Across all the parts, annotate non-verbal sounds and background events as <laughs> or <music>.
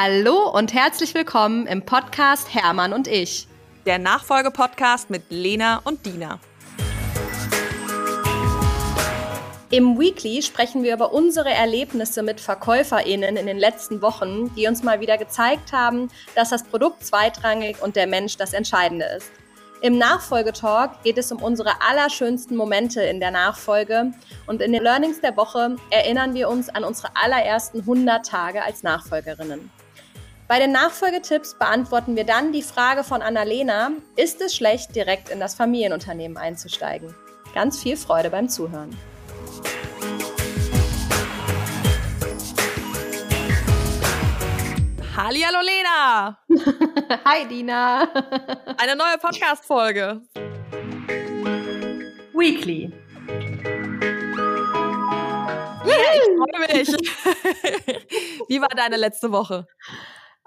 Hallo und herzlich willkommen im Podcast Hermann und ich. Der Nachfolgepodcast mit Lena und Dina. Im Weekly sprechen wir über unsere Erlebnisse mit VerkäuferInnen in den letzten Wochen, die uns mal wieder gezeigt haben, dass das Produkt zweitrangig und der Mensch das Entscheidende ist. Im Nachfolgetalk geht es um unsere allerschönsten Momente in der Nachfolge und in den Learnings der Woche erinnern wir uns an unsere allerersten 100 Tage als Nachfolgerinnen. Bei den Nachfolgetipps beantworten wir dann die Frage von Annalena, ist es schlecht, direkt in das Familienunternehmen einzusteigen? Ganz viel Freude beim Zuhören. Hallihallo Lena! <laughs> Hi Dina! <laughs> Eine neue Podcast-Folge. Weekly. Yeah, ich freue mich. <laughs> Wie war deine letzte Woche?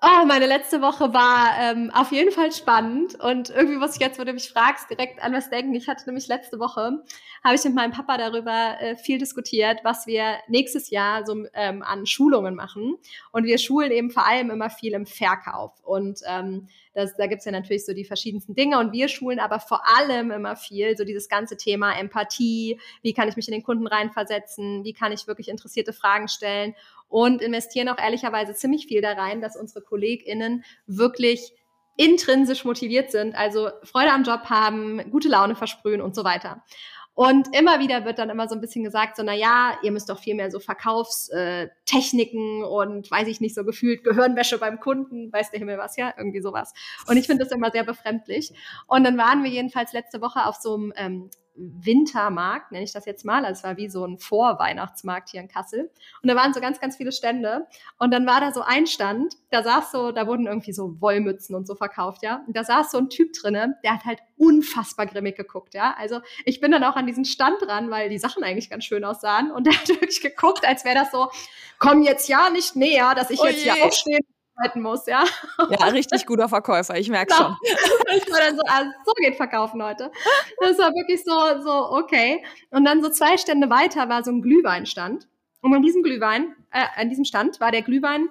Oh, meine letzte Woche war ähm, auf jeden Fall spannend und irgendwie muss ich jetzt, wo du mich fragst, direkt an was denken. Ich hatte nämlich letzte Woche, habe ich mit meinem Papa darüber äh, viel diskutiert, was wir nächstes Jahr so ähm, an Schulungen machen. Und wir schulen eben vor allem immer viel im Verkauf. Und ähm, das, da gibt's ja natürlich so die verschiedensten Dinge und wir schulen aber vor allem immer viel so dieses ganze Thema Empathie, wie kann ich mich in den Kunden reinversetzen, wie kann ich wirklich interessierte Fragen stellen und investieren auch ehrlicherweise ziemlich viel da rein, dass unsere KollegInnen wirklich intrinsisch motiviert sind, also Freude am Job haben, gute Laune versprühen und so weiter. Und immer wieder wird dann immer so ein bisschen gesagt, so, na ja, ihr müsst doch viel mehr so Verkaufstechniken und weiß ich nicht, so gefühlt Gehirnwäsche beim Kunden, weiß der Himmel was, ja, irgendwie sowas. Und ich finde das immer sehr befremdlich. Und dann waren wir jedenfalls letzte Woche auf so einem ähm, Wintermarkt, nenne ich das jetzt mal. Also es war wie so ein Vorweihnachtsmarkt hier in Kassel. Und da waren so ganz, ganz viele Stände. Und dann war da so ein Stand, da saß so, da wurden irgendwie so Wollmützen und so verkauft, ja. Und da saß so ein Typ drinne, der hat halt unfassbar grimmig geguckt, ja. Also ich bin dann auch an diesen Stand dran, weil die Sachen eigentlich ganz schön aussahen. Und der hat <laughs> wirklich geguckt, als wäre das so, komm jetzt ja nicht näher, dass ich oh jetzt hier aufstehen arbeiten muss, ja. Ja, richtig guter Verkäufer, ich merke genau. schon. <laughs> Ich war dann so, ah, so geht Verkaufen heute. Das war wirklich so, so, okay. Und dann so zwei Stände weiter war so ein Glühweinstand. Und an diesem Glühwein, äh, an diesem Stand war der Glühwein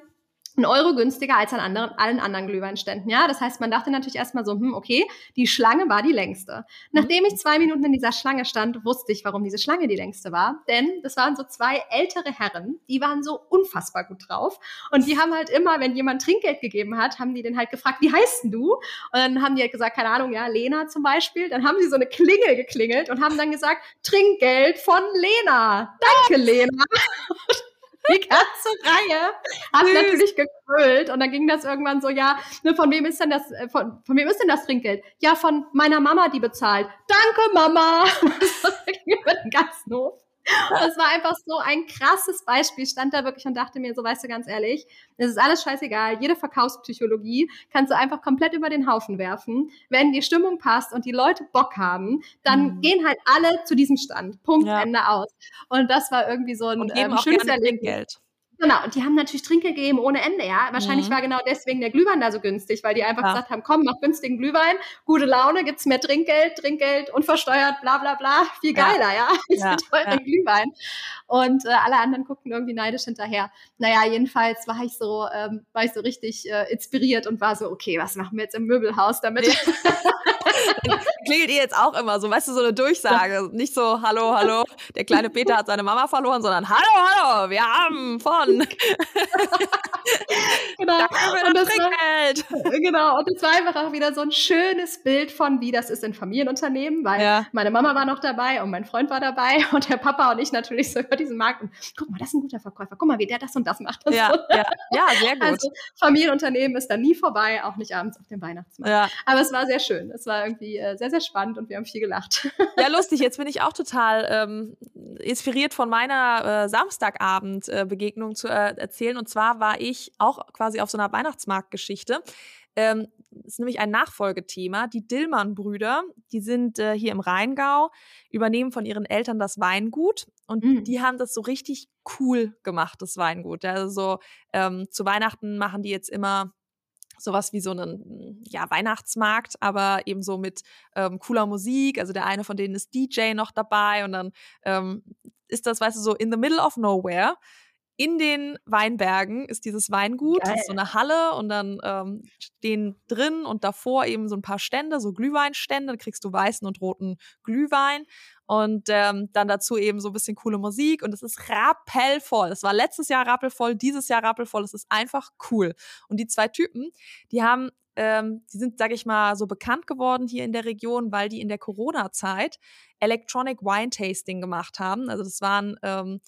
ein Euro günstiger als an anderen, allen anderen Glühweinständen. Ja, das heißt, man dachte natürlich erstmal so, hm, okay, die Schlange war die längste. Nachdem ich zwei Minuten in dieser Schlange stand, wusste ich, warum diese Schlange die längste war. Denn das waren so zwei ältere Herren, die waren so unfassbar gut drauf. Und die haben halt immer, wenn jemand Trinkgeld gegeben hat, haben die den halt gefragt, wie heißt denn du? Und dann haben die halt gesagt, keine Ahnung, ja, Lena zum Beispiel. Dann haben sie so eine Klingel geklingelt und haben dann gesagt, Trinkgeld von Lena. Danke, Lena. <laughs> die ganze Reihe hat Süß. natürlich gekrölt und dann ging das irgendwann so, ja, ne, von wem ist denn das, äh, von, von wem ist denn das Trinkgeld? Ja, von meiner Mama, die bezahlt. Danke, Mama. <laughs> ganz doof. Das war einfach so ein krasses Beispiel. Ich stand da wirklich und dachte mir, so weißt du ganz ehrlich, es ist alles scheißegal. Jede Verkaufspsychologie kannst du einfach komplett über den Haufen werfen. Wenn die Stimmung passt und die Leute Bock haben, dann mhm. gehen halt alle zu diesem Stand. Punkt, ja. Ende aus. Und das war irgendwie so ein und ähm, schönes Erlebnis. Genau, und die haben natürlich Trinkgeld gegeben ohne Ende, ja. Wahrscheinlich mhm. war genau deswegen der Glühwein da so günstig, weil die einfach ja. gesagt haben, komm, mach günstigen Glühwein, gute Laune, gibt's mehr Trinkgeld, Trinkgeld, unversteuert, bla bla bla, viel geiler, ja. <laughs> ja. Ist ja. teuren Glühwein. Und äh, alle anderen guckten irgendwie neidisch hinterher. Naja, jedenfalls war ich so, ähm, war ich so richtig äh, inspiriert und war so, okay, was machen wir jetzt im Möbelhaus damit? <laughs> <laughs> klingelt ihr jetzt auch immer so, weißt du, so eine Durchsage. Nicht so, hallo, hallo, der kleine <laughs> Peter hat seine Mama verloren, sondern hallo, hallo, wir haben von. <laughs> genau. und das war, genau, und es war einfach auch wieder so ein schönes Bild von, wie das ist in Familienunternehmen, weil ja. meine Mama war noch dabei und mein Freund war dabei und der Papa und ich natürlich so über diesen Markt. Und guck mal, das ist ein guter Verkäufer. Guck mal, wie der das und das macht. Das ja, so. ja, ja, sehr gut. Also Familienunternehmen ist da nie vorbei, auch nicht abends auf dem Weihnachtsmarkt. Ja. Aber es war sehr schön. Es war irgendwie äh, sehr, sehr spannend und wir haben viel gelacht. <laughs> Ja, lustig. Jetzt bin ich auch total ähm, inspiriert von meiner äh, Samstagabend-Begegnung zu äh, erzählen. Und zwar war ich auch quasi auf so einer Weihnachtsmarktgeschichte. Ähm, ist nämlich ein Nachfolgethema. Die Dillmann-Brüder, die sind äh, hier im Rheingau, übernehmen von ihren Eltern das Weingut und mhm. die haben das so richtig cool gemacht, das Weingut. Also so ähm, zu Weihnachten machen die jetzt immer sowas wie so einen ja, Weihnachtsmarkt, aber eben so mit ähm, cooler Musik. Also der eine von denen ist DJ noch dabei und dann ähm, ist das, weißt du, so in the middle of nowhere in den Weinbergen ist dieses Weingut, das ist so eine Halle und dann ähm, stehen drin und davor eben so ein paar Stände, so Glühweinstände, da kriegst du weißen und roten Glühwein und ähm, dann dazu eben so ein bisschen coole Musik und es ist rappelvoll. Es war letztes Jahr rappelvoll, dieses Jahr rappelvoll, es ist einfach cool. Und die zwei Typen, die haben ähm, die sind, sag ich mal, so bekannt geworden hier in der Region, weil die in der Corona-Zeit Electronic Wine Tasting gemacht haben. Also das waren ähm,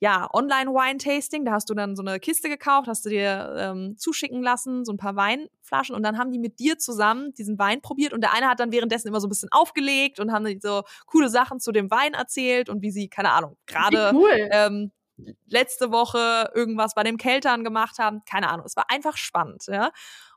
ja, Online-Wine-Tasting, da hast du dann so eine Kiste gekauft, hast du dir ähm, zuschicken lassen, so ein paar Weinflaschen und dann haben die mit dir zusammen diesen Wein probiert und der eine hat dann währenddessen immer so ein bisschen aufgelegt und haben so coole Sachen zu dem Wein erzählt und wie sie, keine Ahnung, gerade cool. ähm, letzte Woche irgendwas bei dem Keltern gemacht haben, keine Ahnung. Es war einfach spannend, ja.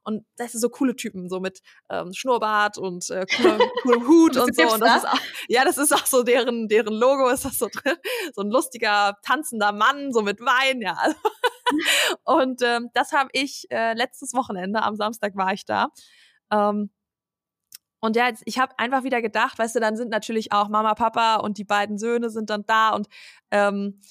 Und das sind so coole Typen, so mit ähm, Schnurrbart und äh, coolem, <laughs> coolem Hut und so. Und das ist auch, ja, das ist auch so deren, deren Logo ist das so drin. So ein lustiger, tanzender Mann, so mit Wein, ja. <laughs> und ähm, das habe ich äh, letztes Wochenende, am Samstag war ich da. Ähm, und ja, ich habe einfach wieder gedacht, weißt du, dann sind natürlich auch Mama, Papa und die beiden Söhne sind dann da und ähm,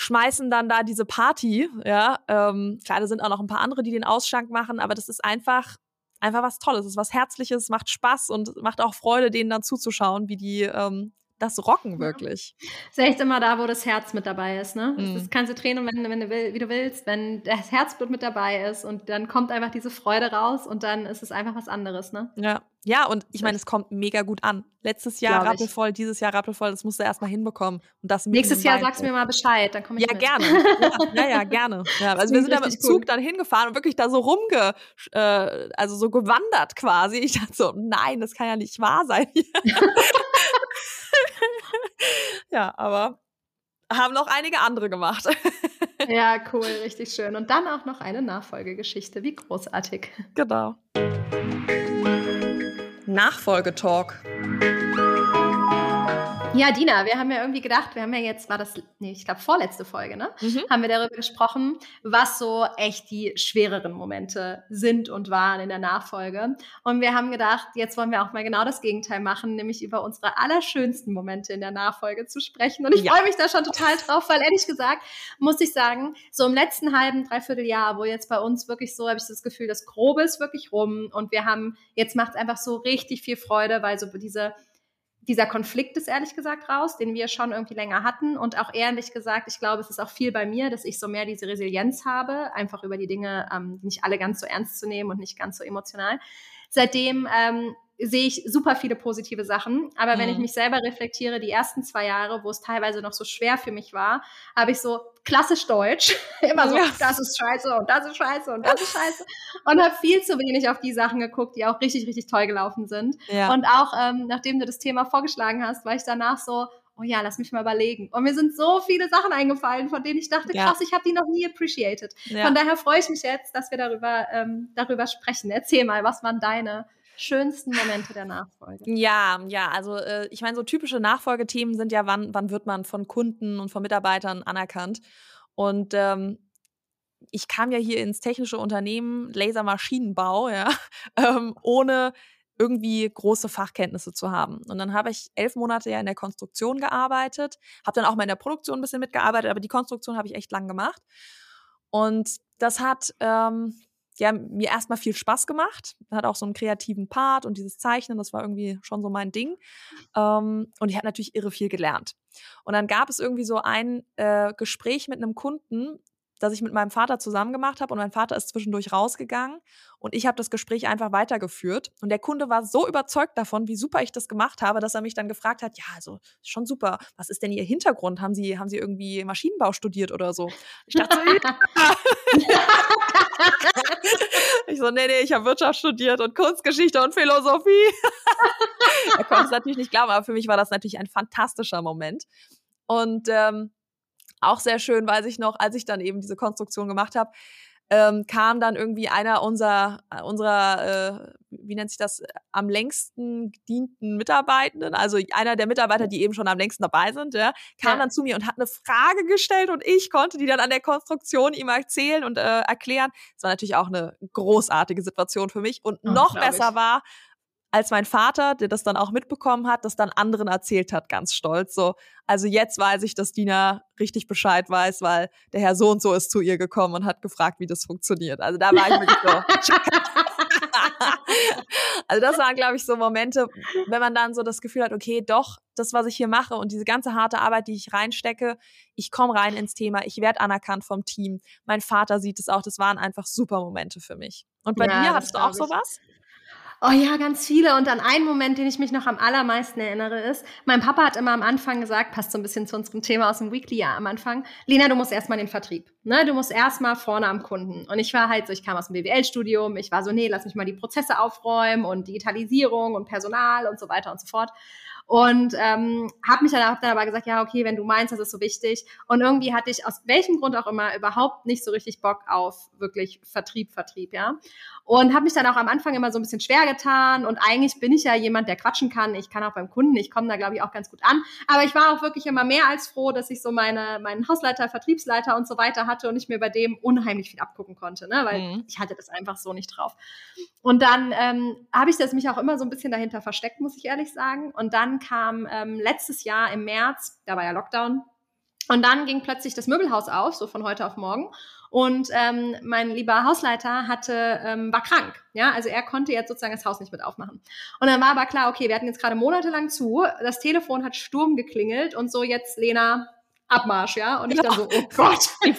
schmeißen dann da diese Party, ja. Ähm, klar, da sind auch noch ein paar andere, die den Ausschank machen, aber das ist einfach, einfach was Tolles, es ist was Herzliches, macht Spaß und macht auch Freude, denen dann zuzuschauen, wie die ähm, das rocken wirklich. Ja. Ist echt immer da, wo das Herz mit dabei ist, ne? Mhm. Das kannst du Tränen, wenn, wenn du will, wie du willst, wenn das Herzblut mit dabei ist und dann kommt einfach diese Freude raus und dann ist es einfach was anderes, ne? Ja. Ja, und ich meine, es kommt mega gut an. Letztes Jahr rappelvoll, dieses Jahr rappelvoll, das musst du erstmal hinbekommen. Und das Nächstes Jahr sagst du mir mal Bescheid, dann komme ich Ja, mit. gerne. <laughs> Ja, ja, ja, gerne. Ja, also wir sind da mit dem Zug cool. dann hingefahren und wirklich da so rumge, äh, also so gewandert quasi. Ich dachte so, nein, das kann ja nicht wahr sein. <laughs> ja, aber haben noch einige andere gemacht. <laughs> ja, cool, richtig schön. Und dann auch noch eine Nachfolgegeschichte. Wie großartig. Genau. Nachfolgetalk. Ja, Dina, wir haben ja irgendwie gedacht, wir haben ja jetzt, war das, nee, ich glaube, vorletzte Folge, ne? Mhm. Haben wir darüber gesprochen, was so echt die schwereren Momente sind und waren in der Nachfolge. Und wir haben gedacht, jetzt wollen wir auch mal genau das Gegenteil machen, nämlich über unsere allerschönsten Momente in der Nachfolge zu sprechen. Und ich ja. freue mich da schon total drauf, weil ehrlich gesagt, muss ich sagen, so im letzten halben, dreiviertel Jahr, wo jetzt bei uns wirklich so, habe ich das Gefühl, das Grobe ist wirklich rum und wir haben, jetzt macht es einfach so richtig viel Freude, weil so diese dieser Konflikt ist ehrlich gesagt raus, den wir schon irgendwie länger hatten. Und auch ehrlich gesagt, ich glaube, es ist auch viel bei mir, dass ich so mehr diese Resilienz habe, einfach über die Dinge ähm, nicht alle ganz so ernst zu nehmen und nicht ganz so emotional. Seitdem ähm, sehe ich super viele positive Sachen. Aber mhm. wenn ich mhm. mich selber reflektiere, die ersten zwei Jahre, wo es teilweise noch so schwer für mich war, habe ich so klassisch Deutsch, <laughs> immer so, ja. das ist scheiße und das ist scheiße und das ist scheiße. Und habe viel zu wenig auf die Sachen geguckt, die auch richtig, richtig toll gelaufen sind. Ja. Und auch, ähm, nachdem du das Thema vorgeschlagen hast, war ich danach so, oh ja, lass mich mal überlegen. Und mir sind so viele Sachen eingefallen, von denen ich dachte, ja. krass, ich habe die noch nie appreciated. Ja. Von daher freue ich mich jetzt, dass wir darüber, ähm, darüber sprechen. Erzähl mal, was waren deine schönsten Momente der Nachfolge? Ja, ja, also äh, ich meine, so typische Nachfolgethemen sind ja, wann, wann wird man von Kunden und von Mitarbeitern anerkannt? Und ähm, ich kam ja hier ins technische Unternehmen Lasermaschinenbau, ja, <laughs> ähm, ohne irgendwie große Fachkenntnisse zu haben. Und dann habe ich elf Monate ja in der Konstruktion gearbeitet, habe dann auch mal in der Produktion ein bisschen mitgearbeitet, aber die Konstruktion habe ich echt lang gemacht. Und das hat ähm, ja, mir erstmal viel Spaß gemacht. Hat auch so einen kreativen Part und dieses Zeichnen, das war irgendwie schon so mein Ding. Ähm, und ich habe natürlich irre viel gelernt. Und dann gab es irgendwie so ein äh, Gespräch mit einem Kunden, das ich mit meinem Vater zusammen gemacht habe und mein Vater ist zwischendurch rausgegangen und ich habe das Gespräch einfach weitergeführt und der Kunde war so überzeugt davon, wie super ich das gemacht habe, dass er mich dann gefragt hat, ja, also schon super. Was ist denn Ihr Hintergrund? Haben Sie haben Sie irgendwie Maschinenbau studiert oder so? Ich dachte so, ich so, nee, nee, ich habe Wirtschaft studiert und Kunstgeschichte und Philosophie. er konnte es natürlich nicht glauben, aber für mich war das natürlich ein fantastischer Moment. Und ähm, auch sehr schön, weiß ich noch, als ich dann eben diese Konstruktion gemacht habe, ähm, kam dann irgendwie einer unserer, äh, unserer äh, wie nennt sich das, am längsten gedienten Mitarbeitenden, also einer der Mitarbeiter, die eben schon am längsten dabei sind, ja, kam ja. dann zu mir und hat eine Frage gestellt und ich konnte die dann an der Konstruktion ihm erzählen und äh, erklären. Es war natürlich auch eine großartige Situation für mich und oh, noch besser ich. war, als mein Vater, der das dann auch mitbekommen hat, das dann anderen erzählt hat, ganz stolz. So, also jetzt weiß ich, dass Dina richtig Bescheid weiß, weil der Herr so und so ist zu ihr gekommen und hat gefragt, wie das funktioniert. Also da war ich wirklich so. <laughs> also das waren, glaube ich, so Momente, wenn man dann so das Gefühl hat, okay, doch, das, was ich hier mache und diese ganze harte Arbeit, die ich reinstecke, ich komme rein ins Thema, ich werde anerkannt vom Team. Mein Vater sieht es auch, das waren einfach super Momente für mich. Und bei ja, dir hast du auch sowas? Oh ja, ganz viele. Und an einen Moment, den ich mich noch am allermeisten erinnere, ist, mein Papa hat immer am Anfang gesagt, passt so ein bisschen zu unserem Thema aus dem Weekly ja am Anfang, Lena, du musst erstmal den Vertrieb. Ne? Du musst erstmal vorne am Kunden. Und ich war halt so, ich kam aus dem BWL-Studium, ich war so, nee, lass mich mal die Prozesse aufräumen und Digitalisierung und Personal und so weiter und so fort. Und ähm, habe mich dann, hab dann aber gesagt, ja, okay, wenn du meinst, das ist so wichtig. Und irgendwie hatte ich aus welchem Grund auch immer überhaupt nicht so richtig Bock auf wirklich Vertrieb, Vertrieb, ja. Und habe mich dann auch am Anfang immer so ein bisschen schwer getan. Und eigentlich bin ich ja jemand, der quatschen kann. Ich kann auch beim Kunden, ich komme da, glaube ich, auch ganz gut an. Aber ich war auch wirklich immer mehr als froh, dass ich so meine, meinen Hausleiter, Vertriebsleiter und so weiter hatte und ich mir bei dem unheimlich viel abgucken konnte, ne? weil mhm. ich hatte das einfach so nicht drauf. Und dann ähm, habe ich das mich auch immer so ein bisschen dahinter versteckt, muss ich ehrlich sagen. Und dann kam ähm, letztes Jahr im März, da war ja Lockdown, und dann ging plötzlich das Möbelhaus auf, so von heute auf morgen. Und ähm, mein lieber Hausleiter hatte, ähm, war krank. Ja, also er konnte jetzt sozusagen das Haus nicht mit aufmachen. Und dann war aber klar, okay, wir hatten jetzt gerade monatelang zu, das Telefon hat Sturm geklingelt und so jetzt, Lena, Abmarsch, ja. Und ich dann so, oh Gott. <laughs>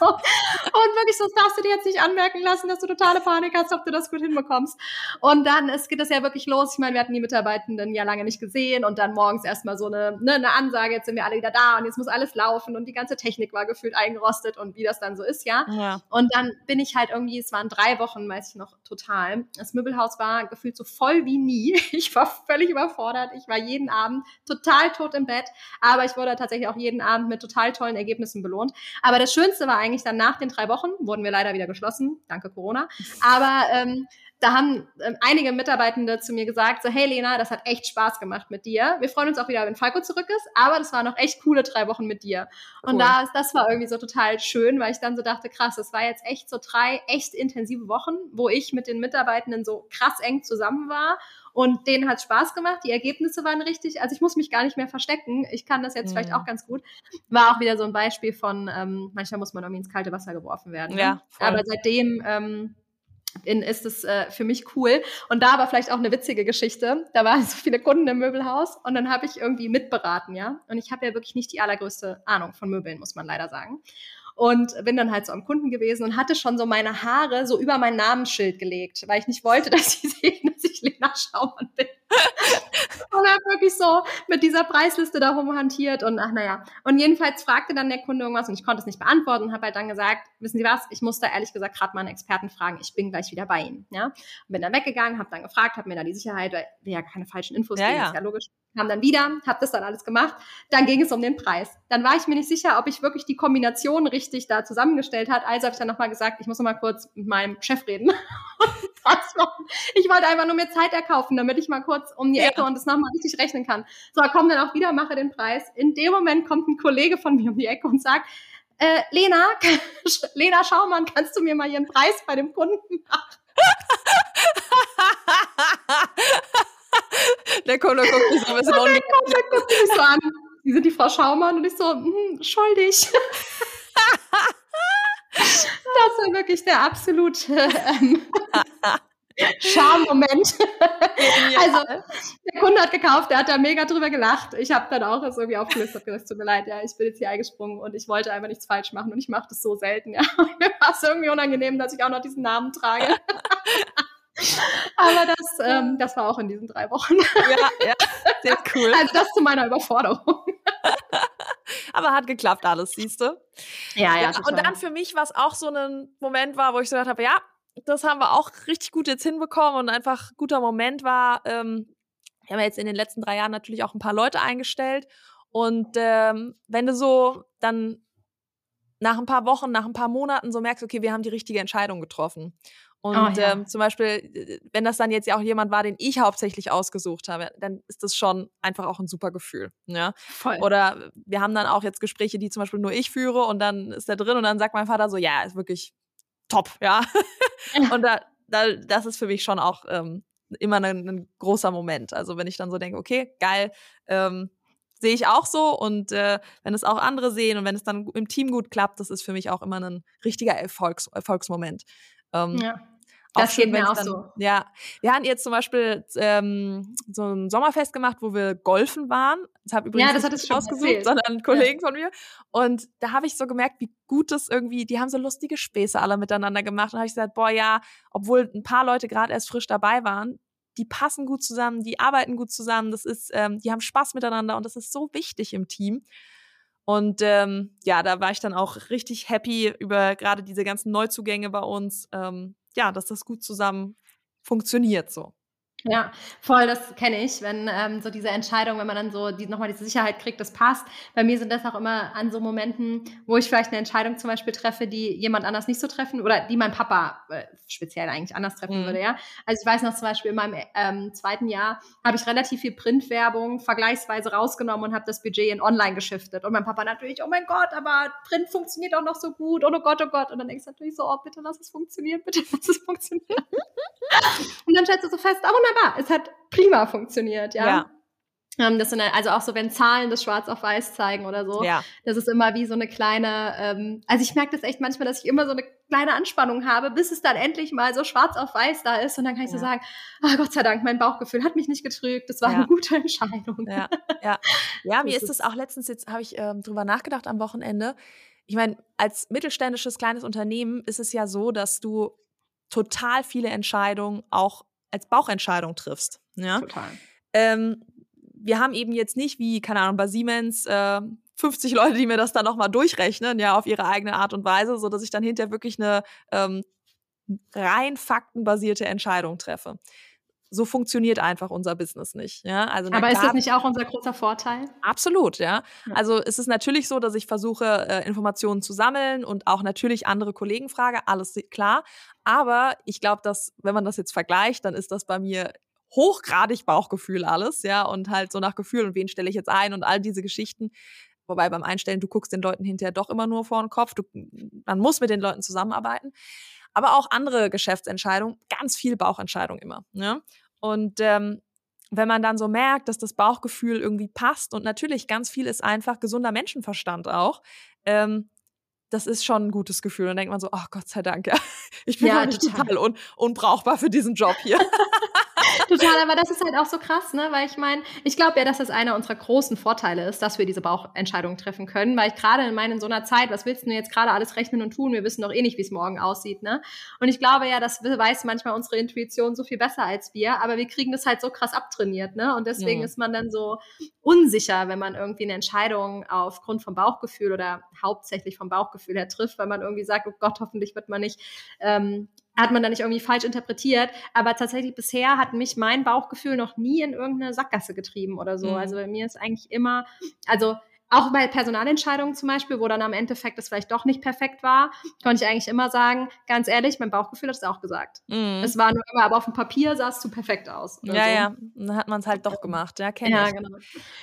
Und wirklich so, das darfst du dir jetzt nicht anmerken lassen, dass du totale Panik hast, ob du das gut hinbekommst. Und dann es geht das ja wirklich los. Ich meine, wir hatten die Mitarbeitenden ja lange nicht gesehen und dann morgens erstmal so eine, ne, eine Ansage, jetzt sind wir alle wieder da und jetzt muss alles laufen und die ganze Technik war gefühlt eingerostet und wie das dann so ist, ja. ja. Und dann bin ich halt irgendwie, es waren drei Wochen, weiß ich noch, total. Das Möbelhaus war gefühlt so voll wie nie. <laughs> Ich war völlig überfordert. Ich war jeden Abend total tot im Bett aber ich wurde tatsächlich auch jeden Abend mit total tollen Ergebnissen belohnt. Aber das Schönste war eigentlich dann nach den drei Wochen, wurden wir leider wieder geschlossen, danke Corona. <laughs> Aber ähm, da haben ähm, einige Mitarbeitende zu mir gesagt, so, hey Lena, das hat echt Spaß gemacht mit dir. Wir freuen uns auch wieder, wenn Falco zurück ist, aber das waren noch echt coole drei Wochen mit dir. Cool. Und da, das war irgendwie so total schön, weil ich dann so dachte, krass, das war jetzt echt so drei echt intensive Wochen, wo ich mit den Mitarbeitenden so krass eng zusammen war und denen hat Spaß gemacht, die Ergebnisse waren richtig. Also ich muss mich gar nicht mehr verstecken. Ich kann das jetzt mhm. vielleicht auch ganz gut. War auch wieder so ein Beispiel von, ähm, manchmal muss man irgendwie ins kalte Wasser geworfen werden. Ne? Ja, voll. Aber seitdem ähm, in, ist es äh, für mich cool. Und da aber vielleicht auch eine witzige Geschichte. Da waren so viele Kunden im Möbelhaus und dann habe ich irgendwie mitberaten, ja. Und ich habe ja wirklich nicht die allergrößte Ahnung von Möbeln, muss man leider sagen und bin dann halt so am Kunden gewesen und hatte schon so meine Haare so über mein Namensschild gelegt, weil ich nicht wollte, <laughs> dass sie sehen, dass ich Lena Schaumann bin. <laughs> und habe wirklich so mit dieser Preisliste da rumhantiert und ach naja. Und jedenfalls fragte dann der Kunde irgendwas und ich konnte es nicht beantworten und habe halt dann gesagt, wissen Sie was, ich muss da ehrlich gesagt gerade mal einen Experten fragen, ich bin gleich wieder bei Ihnen. Ja? Und bin dann weggegangen, habe dann gefragt, habe mir da die Sicherheit, weil wir ja keine falschen Infos ja, geben, ja. ist ja logisch, kam dann wieder, habe das dann alles gemacht. Dann ging es um den Preis. Dann war ich mir nicht sicher, ob ich wirklich die Kombination richtig da zusammengestellt hat. Also habe ich dann nochmal gesagt, ich muss nochmal kurz mit meinem Chef reden. <laughs> ich wollte einfach nur mir Zeit erkaufen, damit ich mal kurz um die Ecke ja. und das nochmal richtig rechnen kann. So, komm dann auch wieder, mache den Preis. In dem Moment kommt ein Kollege von mir um die Ecke und sagt, äh, Lena, <laughs> Lena Schaumann, kannst du mir mal ihren Preis bei dem Kunden machen? <laughs> Der Kunde guckt mich so ein bisschen <laughs> Der Kunde guckt mich so an. Sie sind die Frau Schaumann und ich so, hm, schuldig. das war wirklich der absolute ähm, Charme-Moment. also, der Kunde hat gekauft, der hat da mega drüber gelacht. Ich habe dann auch das irgendwie aufgelöst und gesagt, es tut mir leid, ja, ich bin jetzt hier eingesprungen und ich wollte einfach nichts falsch machen und ich mache das so selten, ja. Und <laughs> mir war es irgendwie unangenehm, dass ich auch noch diesen Namen trage. <laughs> Aber das, ähm, das war auch in diesen drei Wochen. Ja, ja, sehr cool. Also das zu meiner Überforderung. Aber hat geklappt alles, siehst du? Ja, ja. ja und dann für mich, was auch so ein Moment war, wo ich so gedacht habe, ja, das haben wir auch richtig gut jetzt hinbekommen und einfach guter Moment war, ähm, wir haben jetzt in den letzten drei Jahren natürlich auch ein paar Leute eingestellt. Und ähm, wenn du so dann nach ein paar Wochen, nach ein paar Monaten so merkst, okay, wir haben die richtige Entscheidung getroffen. Und oh, ja. ähm, zum Beispiel, äh, wenn das dann jetzt ja auch jemand war, den ich hauptsächlich ausgesucht habe, dann ist das schon einfach auch ein super Gefühl. Ja? Voll. Oder wir haben dann auch jetzt Gespräche, die zum Beispiel nur ich führe und dann ist der drin und dann sagt mein Vater so, ja, ist wirklich top, ja. und da, da, das ist für mich schon auch ähm, immer ein, ein, großer Moment. Also wenn ich dann so denke, okay, geil, ähm, sehe ich auch so und äh, wenn es auch andere sehen und wenn es dann im Team gut klappt, das ist für mich auch immer ein richtiger Erfolgs Erfolgsmoment. Ähm, ja. Das geht mir auch dann, so. Ja, wir hatten jetzt zum Beispiel ähm, so ein Sommerfest gemacht, wo wir golfen waren. Das habe übrigens ja, das nicht ausgesucht, erzählt. sondern Kollegen ja. von mir. Und da habe ich so gemerkt, wie gut das irgendwie, die haben so lustige Späße alle miteinander gemacht. Und habe ich gesagt, boah, ja, obwohl ein paar Leute gerade erst frisch dabei waren, die passen gut zusammen, die arbeiten gut zusammen, das ist, ähm, die haben Spaß miteinander und das ist so wichtig im Team. Und ähm, ja, da war ich dann auch richtig happy über gerade diese ganzen Neuzugänge bei uns. Ähm, ja, dass das gut zusammen funktioniert so. Ja, voll, das kenne ich, wenn ähm, so diese Entscheidung, wenn man dann so die, nochmal diese Sicherheit kriegt, das passt. Bei mir sind das auch immer an so Momenten, wo ich vielleicht eine Entscheidung zum Beispiel treffe, die jemand anders nicht so treffen oder die mein Papa äh, speziell eigentlich anders treffen mhm. würde, ja. Also ich weiß noch zum Beispiel in meinem ähm, zweiten Jahr habe ich relativ viel Printwerbung vergleichsweise rausgenommen und habe das Budget in Online geschiftet. Und mein Papa natürlich, oh mein Gott, aber Print funktioniert auch noch so gut und oh Gott, oh Gott. Und dann denkst du natürlich so, oh bitte lass es funktionieren, bitte <laughs> lass es funktionieren. <laughs> und dann stellst du so fest, oh wunderbar, es hat prima funktioniert, ja. ja. Ähm, das sind also auch so, wenn Zahlen das schwarz auf weiß zeigen oder so. Ja. Das ist immer wie so eine kleine, ähm, also ich merke das echt manchmal, dass ich immer so eine kleine Anspannung habe, bis es dann endlich mal so schwarz auf weiß da ist. Und dann kann ich ja. so sagen, oh, Gott sei Dank, mein Bauchgefühl hat mich nicht getrügt. Das war ja. eine gute Entscheidung. Ja, ja. ja <laughs> mir ist das auch letztens jetzt, habe ich ähm, drüber nachgedacht am Wochenende. Ich meine, als mittelständisches kleines Unternehmen ist es ja so, dass du total viele Entscheidungen auch als Bauchentscheidung triffst. Ja? Total. Ähm, wir haben eben jetzt nicht wie, keine Ahnung, bei Siemens äh, 50 Leute, die mir das dann nochmal durchrechnen, ja, auf ihre eigene Art und Weise, so dass ich dann hinterher wirklich eine ähm, rein faktenbasierte Entscheidung treffe. So funktioniert einfach unser Business nicht. Ja? Also Aber ist das nicht auch unser großer Vorteil? Absolut, ja. ja. Also es ist natürlich so, dass ich versuche, äh, Informationen zu sammeln und auch natürlich andere Kollegen frage, alles klar. Aber ich glaube, dass, wenn man das jetzt vergleicht, dann ist das bei mir hochgradig Bauchgefühl alles, ja, und halt so nach Gefühl und wen stelle ich jetzt ein und all diese Geschichten. Wobei beim Einstellen, du guckst den Leuten hinterher doch immer nur vor den Kopf. Du, man muss mit den Leuten zusammenarbeiten. Aber auch andere Geschäftsentscheidungen, ganz viel Bauchentscheidung immer. Ne? Und ähm, wenn man dann so merkt, dass das Bauchgefühl irgendwie passt und natürlich ganz viel ist einfach gesunder Menschenverstand auch, ähm, das ist schon ein gutes Gefühl. Und dann denkt man so, ach Gott sei Dank, ja, ich bin ja, total, total un unbrauchbar für diesen Job hier. <laughs> Total, aber das ist halt auch so krass, ne? Weil ich meine, ich glaube ja, dass das einer unserer großen Vorteile ist, dass wir diese Bauchentscheidungen treffen können. Weil ich gerade in meinen so einer Zeit, was willst du jetzt gerade alles rechnen und tun? Wir wissen doch eh nicht, wie es morgen aussieht, ne? Und ich glaube ja, das weiß manchmal unsere Intuition so viel besser als wir, aber wir kriegen das halt so krass abtrainiert, ne? Und deswegen ja. ist man dann so unsicher, wenn man irgendwie eine Entscheidung aufgrund vom Bauchgefühl oder hauptsächlich vom Bauchgefühl her trifft, weil man irgendwie sagt, oh Gott, hoffentlich wird man nicht ähm, hat man da nicht irgendwie falsch interpretiert. Aber tatsächlich bisher hat mich mein Bauchgefühl noch nie in irgendeine Sackgasse getrieben oder so. Mhm. Also bei mir ist eigentlich immer, also auch bei Personalentscheidungen zum Beispiel, wo dann am Endeffekt das vielleicht doch nicht perfekt war, konnte ich eigentlich immer sagen, ganz ehrlich, mein Bauchgefühl hat es auch gesagt. Mm. Es war nur immer, aber auf dem Papier sah es zu perfekt aus. Ja, so. ja, dann hat man es halt doch gemacht, ja, kenne ja, ich. genau.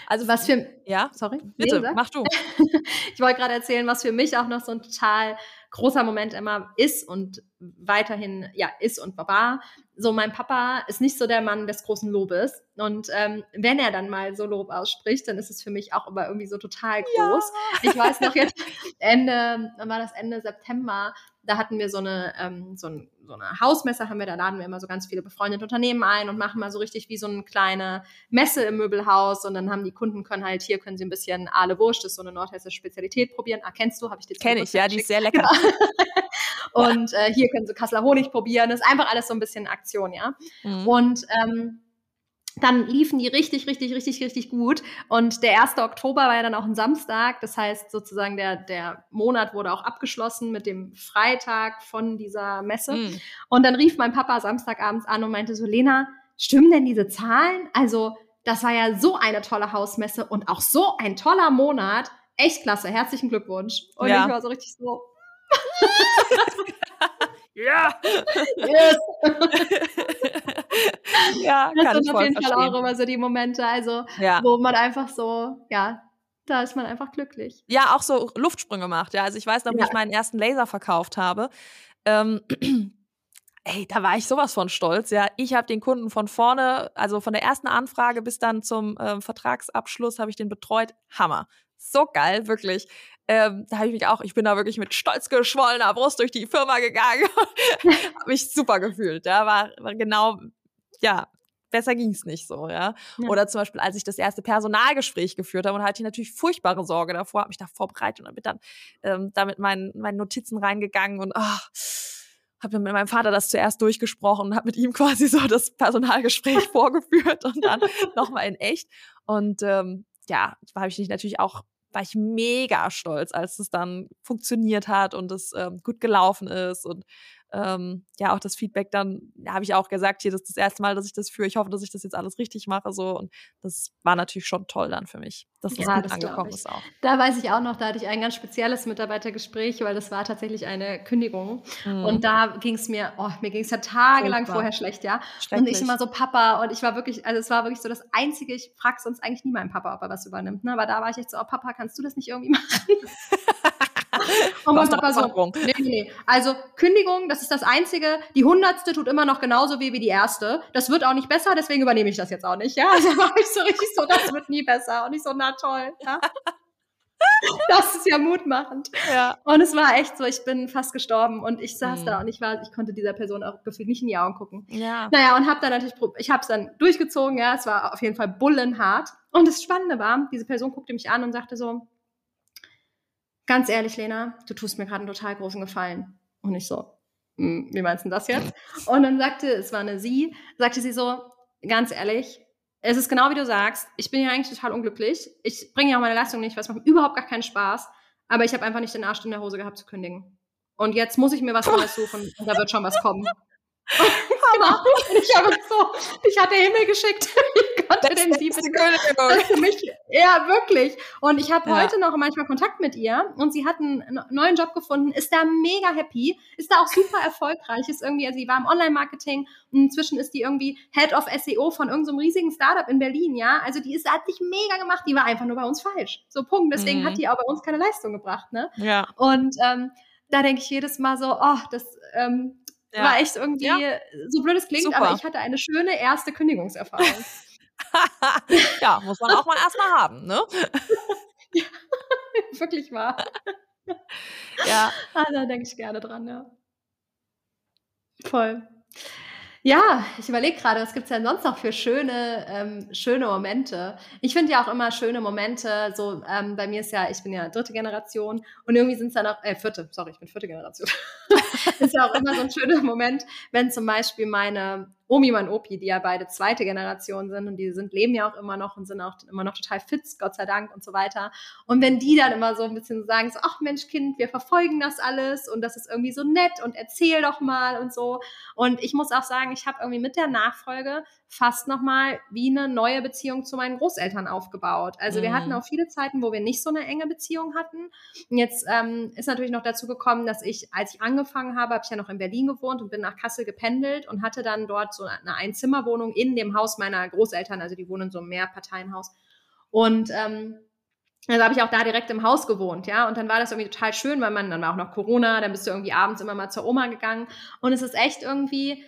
Also was für, ja, sorry, bitte, mach du. <laughs> ich wollte gerade erzählen, was für mich auch noch so ein total großer Moment immer ist und weiterhin ja ist und war. So mein Papa ist nicht so der Mann des großen Lobes und ähm, wenn er dann mal so Lob ausspricht, dann ist es für mich auch immer irgendwie so total groß. Ja. Ich weiß noch jetzt <laughs> Ende, dann war das Ende September, da hatten wir so eine, ähm, so, ein, so eine Hausmesse, haben wir, da laden wir immer so ganz viele befreundete Unternehmen ein und machen mal so richtig wie so eine kleine Messe im Möbelhaus und dann haben die Kunden können halt, hier können sie ein bisschen Aale Wurst, das ist so eine nordhessische Spezialität probieren. Ah, kennst du, habe ich dir Kenn ich, ja, die ist sehr lecker. <laughs> und äh, hier können sie Kasseler Honig probieren, das ist einfach alles so ein bisschen Aktion, ja. Mhm. Und ähm, dann liefen die richtig, richtig, richtig, richtig gut. Und der 1. Oktober war ja dann auch ein Samstag. Das heißt, sozusagen der, der Monat wurde auch abgeschlossen mit dem Freitag von dieser Messe. Mhm. Und dann rief mein Papa Samstagabends an und meinte so, Lena, stimmen denn diese Zahlen? Also, das war ja so eine tolle Hausmesse und auch so ein toller Monat. Echt klasse. Herzlichen Glückwunsch. Und ja. ich war so richtig so. <laughs> ja. <laughs> Yes. <laughs> <laughs> ja, das kann sind ich auf jeden verstehen. Fall auch immer so die Momente, also ja. wo man einfach so, ja, da ist man einfach glücklich. Ja, auch so Luftsprünge macht. Ja, also ich weiß noch, ja. wie ich meinen ersten Laser verkauft habe. Ähm, <clears throat> ey, da war ich sowas von stolz. Ja, ich habe den Kunden von vorne, also von der ersten Anfrage bis dann zum äh, Vertragsabschluss, habe ich den betreut. Hammer. So geil, wirklich. Ähm, da habe ich mich auch, ich bin da wirklich mit stolz geschwollener Brust durch die Firma gegangen. <laughs> habe mich super gefühlt. Ja, war, war genau, ja, besser ging's nicht so, ja? ja. Oder zum Beispiel, als ich das erste Personalgespräch geführt habe und hatte ich natürlich furchtbare Sorge davor, habe mich da vorbereitet und bin dann ähm, da mit meinen, meinen Notizen reingegangen und ach, habe mit meinem Vater das zuerst durchgesprochen und habe mit ihm <laughs> quasi so das Personalgespräch <laughs> vorgeführt und dann nochmal in echt. Und ähm, ja, da habe ich natürlich auch war ich mega stolz, als es dann funktioniert hat und es ähm, gut gelaufen ist und ähm, ja auch das Feedback dann ja, habe ich auch gesagt hier das ist das erste Mal dass ich das führe. Ich hoffe dass ich das jetzt alles richtig mache so. Und das war natürlich schon toll dann für mich dass das ja, gut das angekommen ist auch. Da weiß ich auch noch da hatte ich ein ganz spezielles Mitarbeitergespräch weil das war tatsächlich eine Kündigung. Mhm. und da ging es mir oh, mir ging es ja tagelang Furchtbar. vorher schlecht ja. Und ich immer so Papa und ich war wirklich also es war wirklich so das einzige ich frage sonst eigentlich nie meinen Papa ob er was übernimmt ne? Aber da war ich echt so oh Papa kannst du das nicht irgendwie <laughs> machen <laughs> Und mein Papa so, nee, nee. Also Kündigung, das ist das Einzige. Die hundertste tut immer noch genauso weh wie die erste. Das wird auch nicht besser, deswegen übernehme ich das jetzt auch nicht. Ja, also <laughs> war ich so richtig so, das wird nie besser. Und ich so, na toll. Ja. <laughs> Das ist ja mutmachend. Ja. Und es war echt so, ich bin fast gestorben und ich saß mhm. da und ich war, ich konnte dieser Person auch gefühlt nicht in die Augen gucken. Ja. Naja, und habe dann natürlich, ich habe es dann durchgezogen, ja, es war auf jeden Fall bullenhart. Und das Spannende war, diese Person guckte mich an und sagte so, ganz ehrlich, Lena, du tust mir gerade einen total großen Gefallen. Und ich so, hm, wie meinst du das jetzt? Und dann sagte, es war eine sie, sagte sie so, ganz ehrlich, es ist genau wie du sagst, ich bin ja eigentlich total unglücklich. Ich bringe ja auch meine Leistung nicht, weil es macht überhaupt gar keinen Spaß. Aber ich habe einfach nicht den Arsch in der Hose gehabt zu kündigen. Und jetzt muss ich mir was Neues suchen und da wird schon was kommen. Genau. Und <laughs> ich habe so, ich hatte Himmel geschickt. <laughs> Ich konnte den sie bitte. Für mich, ja, wirklich. Und ich habe ja. heute noch manchmal Kontakt mit ihr und sie hat einen neuen Job gefunden, ist da mega happy, ist da auch super <laughs> erfolgreich, ist irgendwie, also sie war im Online-Marketing und inzwischen ist die irgendwie Head of SEO von irgendeinem so riesigen Startup in Berlin, ja. Also die ist, hat sich mega gemacht, die war einfach nur bei uns falsch. So Punkt. Deswegen mhm. hat die auch bei uns keine Leistung gebracht, ne? Ja. Und ähm, da denke ich jedes Mal so, oh, das, ähm, ja. War echt irgendwie, ja. so blöd es klingt, Super. aber ich hatte eine schöne erste Kündigungserfahrung. <laughs> ja, muss man auch mal erstmal haben, ne? <laughs> ja, <laughs> wirklich wahr. ja. Ah, da denke ich gerne dran, ja. Voll. Ja, ich überlege gerade, was gibt es denn sonst noch für schöne, ähm, schöne Momente? Ich finde ja auch immer schöne Momente, so ähm, bei mir ist ja, ich bin ja dritte Generation und irgendwie sind es dann auch, äh, vierte, sorry, ich bin vierte Generation. <laughs> ist ja auch immer so ein schöner Moment, wenn zum Beispiel meine Omi und Opi, die ja beide zweite Generation sind und die sind, leben ja auch immer noch und sind auch immer noch total fit, Gott sei Dank und so weiter. Und wenn die dann immer so ein bisschen sagen, so, ach Mensch, Kind, wir verfolgen das alles und das ist irgendwie so nett und erzähl doch mal und so. Und ich muss auch sagen, ich habe irgendwie mit der Nachfolge fast nochmal wie eine neue Beziehung zu meinen Großeltern aufgebaut. Also mhm. wir hatten auch viele Zeiten, wo wir nicht so eine enge Beziehung hatten. Und jetzt ähm, ist natürlich noch dazu gekommen, dass ich, als ich angefangen habe, habe ich ja noch in Berlin gewohnt und bin nach Kassel gependelt und hatte dann dort so eine Einzimmerwohnung in dem Haus meiner Großeltern. Also die wohnen in so einem Mehrparteienhaus. Und ähm, also habe ich auch da direkt im Haus gewohnt, ja. Und dann war das irgendwie total schön, weil man, dann war auch noch Corona, dann bist du irgendwie abends immer mal zur Oma gegangen. Und es ist echt irgendwie,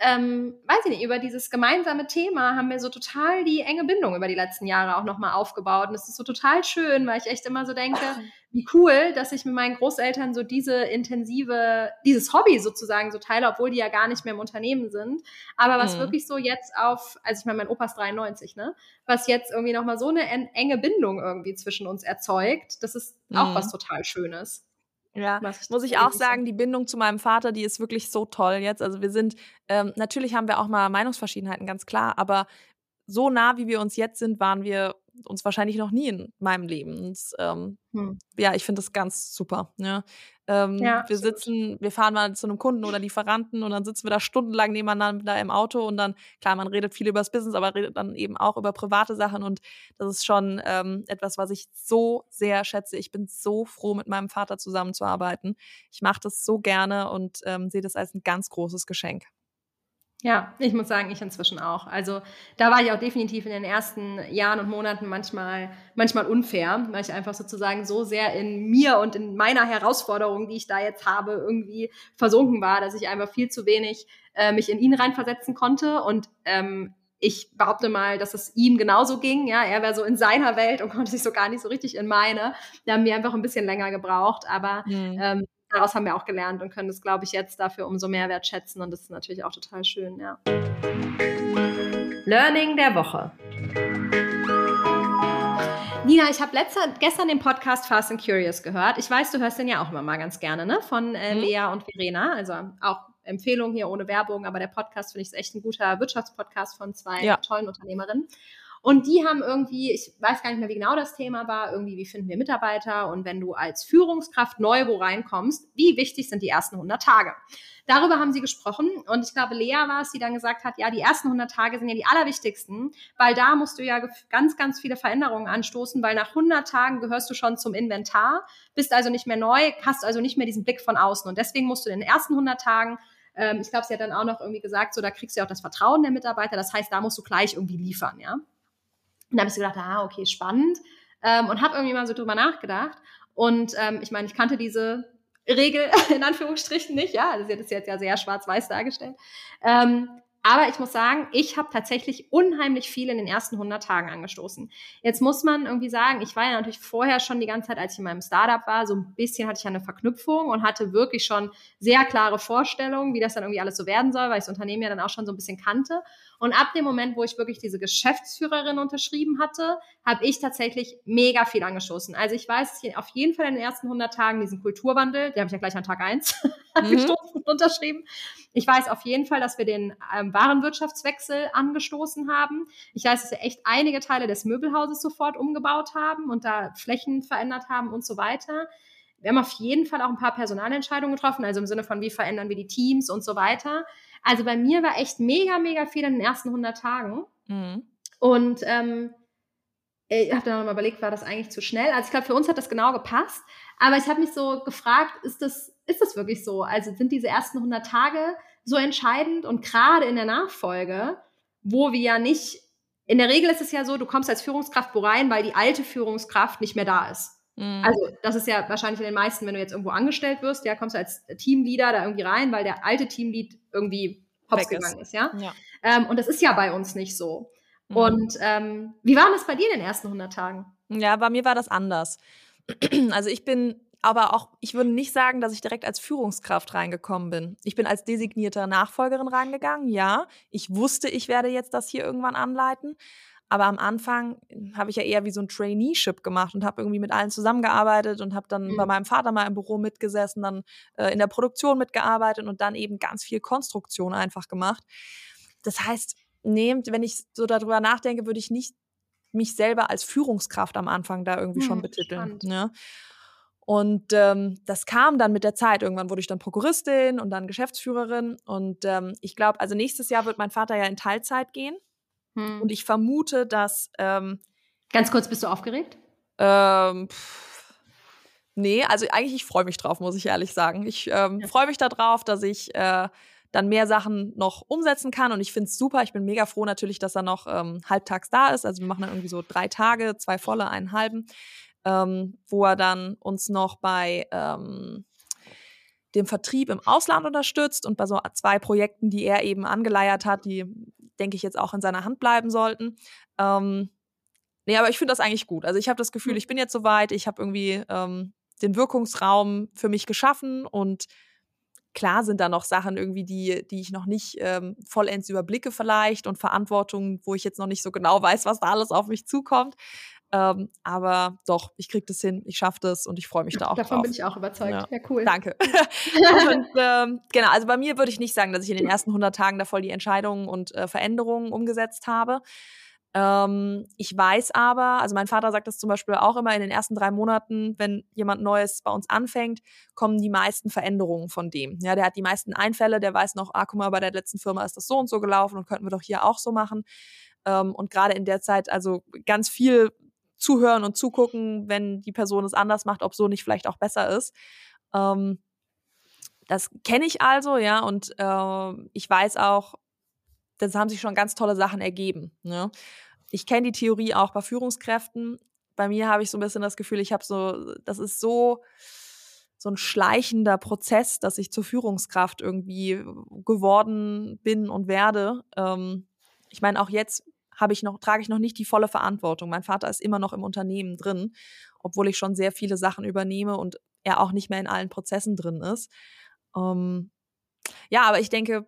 ähm, weiß ich nicht, über dieses gemeinsame Thema haben wir so total die enge Bindung über die letzten Jahre auch nochmal aufgebaut. Und es ist so total schön, weil ich echt immer so denke, <clears throat> wie cool, dass ich mit meinen Großeltern so diese intensive, dieses Hobby sozusagen so teile, obwohl die ja gar nicht mehr im Unternehmen sind. Aber was mhm. wirklich so jetzt auf, also ich meine, mein Opa ist 93, ne? Was jetzt irgendwie nochmal so eine enge Bindung irgendwie zwischen uns erzeugt, das ist auch mhm. was total Schönes. Ja, muss ich auch sagen, die Bindung zu meinem Vater, die ist wirklich so toll jetzt. Also wir sind, ähm, natürlich haben wir auch mal Meinungsverschiedenheiten, ganz klar, aber so nah, wie wir uns jetzt sind, waren wir uns wahrscheinlich noch nie in meinem Leben. Und, ähm, hm. Ja, ich finde das ganz super. Ja. Ähm, ja, wir sitzen, wir fahren mal zu einem Kunden oder Lieferanten und dann sitzen wir da stundenlang nebeneinander im Auto und dann, klar, man redet viel über das Business, aber redet dann eben auch über private Sachen und das ist schon ähm, etwas, was ich so sehr schätze. Ich bin so froh, mit meinem Vater zusammenzuarbeiten. Ich mache das so gerne und ähm, sehe das als ein ganz großes Geschenk. Ja, ich muss sagen, ich inzwischen auch. Also da war ich auch definitiv in den ersten Jahren und Monaten manchmal, manchmal unfair, weil ich einfach sozusagen so sehr in mir und in meiner Herausforderung, die ich da jetzt habe, irgendwie versunken war, dass ich einfach viel zu wenig äh, mich in ihn reinversetzen konnte. Und ähm, ich behaupte mal, dass es ihm genauso ging. Ja, er war so in seiner Welt und konnte sich so gar nicht so richtig in meine. Da haben wir einfach ein bisschen länger gebraucht, aber mhm. ähm, daraus haben wir auch gelernt und können das, glaube ich, jetzt dafür umso mehr wertschätzen und das ist natürlich auch total schön, ja. Learning der Woche. Nina, ich habe gestern den Podcast Fast and Curious gehört. Ich weiß, du hörst den ja auch immer mal ganz gerne, ne? Von äh, mhm. Lea und Verena. Also auch Empfehlung hier ohne Werbung, aber der Podcast finde ich ist echt ein guter Wirtschaftspodcast von zwei ja. tollen Unternehmerinnen. Und die haben irgendwie, ich weiß gar nicht mehr, wie genau das Thema war, irgendwie, wie finden wir Mitarbeiter und wenn du als Führungskraft neu wo reinkommst, wie wichtig sind die ersten 100 Tage? Darüber haben sie gesprochen und ich glaube, Lea war es, die dann gesagt hat, ja, die ersten 100 Tage sind ja die allerwichtigsten, weil da musst du ja ganz, ganz viele Veränderungen anstoßen, weil nach 100 Tagen gehörst du schon zum Inventar, bist also nicht mehr neu, hast also nicht mehr diesen Blick von außen und deswegen musst du in den ersten 100 Tagen ähm, ich glaube, sie hat dann auch noch irgendwie gesagt, so da kriegst du ja auch das Vertrauen der Mitarbeiter. Das heißt, da musst du gleich irgendwie liefern, ja. Und da habe ich so gedacht, ah, okay, spannend. Ähm, und habe irgendwie mal so drüber nachgedacht. Und ähm, ich meine, ich kannte diese Regel <laughs> in Anführungsstrichen nicht, ja, sie hat es jetzt ja sehr schwarz-weiß dargestellt. Ähm, aber ich muss sagen, ich habe tatsächlich unheimlich viel in den ersten 100 Tagen angestoßen. Jetzt muss man irgendwie sagen, ich war ja natürlich vorher schon die ganze Zeit, als ich in meinem Startup war, so ein bisschen hatte ich eine Verknüpfung und hatte wirklich schon sehr klare Vorstellungen, wie das dann irgendwie alles so werden soll, weil ich das Unternehmen ja dann auch schon so ein bisschen kannte. Und ab dem Moment, wo ich wirklich diese Geschäftsführerin unterschrieben hatte, habe ich tatsächlich mega viel angestoßen. Also ich weiß auf jeden Fall in den ersten 100 Tagen diesen Kulturwandel, den habe ich ja gleich an Tag 1 <laughs> mhm. angestoßen und unterschrieben. Ich weiß auf jeden Fall, dass wir den ähm, Warenwirtschaftswechsel angestoßen haben. Ich weiß, dass wir echt einige Teile des Möbelhauses sofort umgebaut haben und da Flächen verändert haben und so weiter. Wir haben auf jeden Fall auch ein paar Personalentscheidungen getroffen, also im Sinne von, wie verändern wir die Teams und so weiter. Also bei mir war echt mega, mega viel in den ersten 100 Tagen. Mhm. Und ähm, ich habe dann nochmal überlegt, war das eigentlich zu schnell? Also ich glaube, für uns hat das genau gepasst. Aber ich habe mich so gefragt, ist das, ist das wirklich so? Also sind diese ersten 100 Tage so entscheidend? Und gerade in der Nachfolge, wo wir ja nicht, in der Regel ist es ja so, du kommst als Führungskraft wo rein, weil die alte Führungskraft nicht mehr da ist. Mhm. Also das ist ja wahrscheinlich in den meisten, wenn du jetzt irgendwo angestellt wirst, ja, kommst du als Teamleader da irgendwie rein, weil der alte Teamlead irgendwie hops gegangen ist, ja. ja. Ähm, und das ist ja bei uns nicht so. Mhm. Und ähm, wie war das bei dir in den ersten 100 Tagen? Ja, bei mir war das anders. <clears throat> Also ich bin aber auch, ich würde nicht sagen, dass ich direkt als Führungskraft reingekommen bin. Ich bin als designierte Nachfolgerin reingegangen, ja. Ich wusste, ich werde jetzt das hier irgendwann anleiten. Aber am Anfang habe ich ja eher wie so ein Traineeship gemacht und habe irgendwie mit allen zusammengearbeitet und habe dann mhm. bei meinem Vater mal im Büro mitgesessen, dann äh, in der Produktion mitgearbeitet und dann eben ganz viel Konstruktion einfach gemacht. Das heißt, nehmt, wenn ich so darüber nachdenke, würde ich nicht mich selber als Führungskraft am Anfang da irgendwie mhm, schon betiteln. Ne? Und ähm, das kam dann mit der Zeit. Irgendwann wurde ich dann Prokuristin und dann Geschäftsführerin. Und ähm, ich glaube, also nächstes Jahr wird mein Vater ja in Teilzeit gehen. Hm. Und ich vermute, dass. Ähm, Ganz kurz, bist du aufgeregt? Ähm, pff, nee, also eigentlich, ich freue mich drauf, muss ich ehrlich sagen. Ich ähm, ja. freue mich darauf, dass ich äh, dann mehr Sachen noch umsetzen kann. Und ich finde es super. Ich bin mega froh natürlich, dass er noch ähm, halbtags da ist. Also wir machen dann irgendwie so drei Tage, zwei volle, einen halben, ähm, wo er dann uns noch bei ähm, dem Vertrieb im Ausland unterstützt und bei so zwei Projekten, die er eben angeleiert hat, die denke ich, jetzt auch in seiner Hand bleiben sollten. Ähm, nee, aber ich finde das eigentlich gut. Also ich habe das Gefühl, hm. ich bin jetzt soweit, ich habe irgendwie ähm, den Wirkungsraum für mich geschaffen und klar sind da noch Sachen irgendwie, die, die ich noch nicht ähm, vollends überblicke vielleicht und Verantwortung, wo ich jetzt noch nicht so genau weiß, was da alles auf mich zukommt. Ähm, aber doch, ich kriege das hin, ich schaffe das und ich freue mich da auch Davon drauf. bin ich auch überzeugt. Ja, ja cool. Danke. <laughs> und, ähm, genau, also bei mir würde ich nicht sagen, dass ich in den ersten 100 Tagen da voll die Entscheidungen und äh, Veränderungen umgesetzt habe. Ähm, ich weiß aber, also mein Vater sagt das zum Beispiel auch immer, in den ersten drei Monaten, wenn jemand Neues bei uns anfängt, kommen die meisten Veränderungen von dem. Ja, der hat die meisten Einfälle, der weiß noch, ah, guck mal, bei der letzten Firma ist das so und so gelaufen und könnten wir doch hier auch so machen. Ähm, und gerade in der Zeit, also ganz viel zuhören und zugucken, wenn die Person es anders macht, ob so nicht vielleicht auch besser ist. Ähm, das kenne ich also, ja, und äh, ich weiß auch, das haben sich schon ganz tolle Sachen ergeben. Ne? Ich kenne die Theorie auch bei Führungskräften. Bei mir habe ich so ein bisschen das Gefühl, ich habe so, das ist so, so ein schleichender Prozess, dass ich zur Führungskraft irgendwie geworden bin und werde. Ähm, ich meine, auch jetzt habe ich noch, trage ich noch nicht die volle Verantwortung. Mein Vater ist immer noch im Unternehmen drin, obwohl ich schon sehr viele Sachen übernehme und er auch nicht mehr in allen Prozessen drin ist. Ähm, ja, aber ich denke,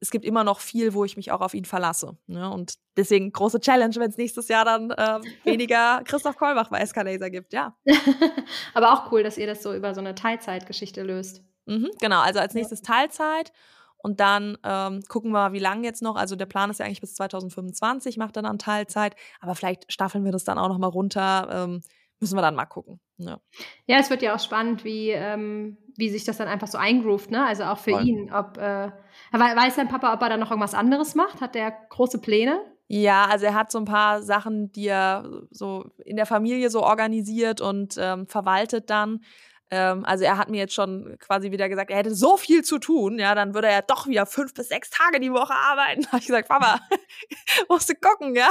es gibt immer noch viel, wo ich mich auch auf ihn verlasse. Ne? Und deswegen große Challenge, wenn es nächstes Jahr dann äh, <laughs> weniger Christoph Kolbach bei Escalaser gibt, ja. <laughs> Aber auch cool, dass ihr das so über so eine Teilzeitgeschichte löst. Mhm, genau, also als nächstes Teilzeit. Und dann ähm, gucken wir wie lange jetzt noch. Also der Plan ist ja eigentlich bis 2025, macht dann an Teilzeit. Aber vielleicht staffeln wir das dann auch noch mal runter. Ähm, müssen wir dann mal gucken. Ja. ja, es wird ja auch spannend, wie, ähm, wie sich das dann einfach so eingroovt, ne? Also auch für Voll. ihn. Ob, äh, weiß dein Papa, ob er dann noch irgendwas anderes macht? Hat der große Pläne? Ja, also er hat so ein paar Sachen, die er so in der Familie so organisiert und ähm, verwaltet dann. Ähm, also er hat mir jetzt schon quasi wieder gesagt, er hätte so viel zu tun, ja, dann würde er doch wieder fünf bis sechs Tage die Woche arbeiten. <laughs> Da habe ich gesagt, Papa, <laughs> musst du gucken, ja.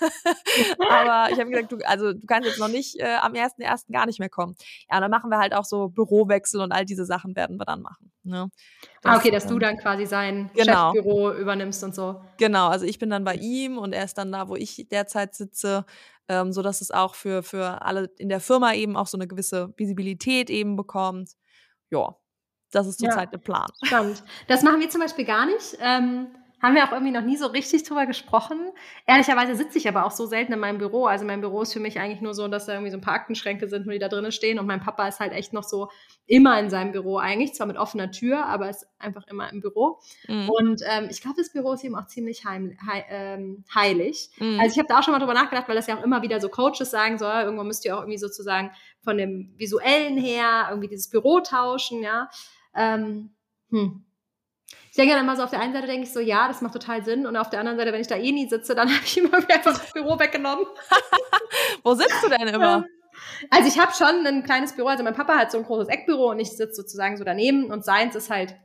<laughs> Aber ich habe gesagt, du, also du kannst jetzt noch nicht äh, am ersten ersten gar nicht mehr kommen. Ja, dann machen wir halt auch so Bürowechsel und all diese Sachen werden wir dann machen. Ne? Das, ah, okay, dass du dann quasi sein genau. Chefbüro übernimmst und so. Genau, also ich bin dann bei ihm und er ist dann da, wo ich derzeit sitze ähm, so dass es auch für, für alle in der Firma eben auch so eine gewisse Visibilität eben bekommt. Ja, das ist zurzeit ja, der Plan. Spannend. Das machen wir zum Beispiel gar nicht. Ähm, haben wir auch irgendwie noch nie so richtig drüber gesprochen. Ehrlicherweise sitze ich aber auch so selten in meinem Büro. Also mein Büro ist für mich eigentlich nur so, dass da irgendwie so ein paar Aktenschränke sind, nur die da drinnen stehen. Und mein Papa ist halt echt noch so immer in seinem Büro eigentlich, zwar mit offener Tür, aber ist einfach immer im Büro. Mhm. Und ähm, ich glaube, das Büro ist ihm auch ziemlich heim, he, ähm, heilig. Mhm. Also ich habe da auch schon mal drüber nachgedacht, weil das ja auch immer wieder so Coaches sagen soll, irgendwo müsst ihr auch irgendwie sozusagen von dem visuellen her irgendwie dieses Büro tauschen, ja. Ähm, hm denke dann immer so, auf der einen Seite denke ich so, ja, das macht total Sinn. Und auf der anderen Seite, wenn ich da eh nie sitze, dann <laughs> habe ich immer einfach das Büro weggenommen. <laughs> Wo sitzt du denn immer? Also ich habe schon ein kleines Büro. Also mein Papa hat so ein großes Eckbüro und ich sitze sozusagen so daneben. Und seins ist halt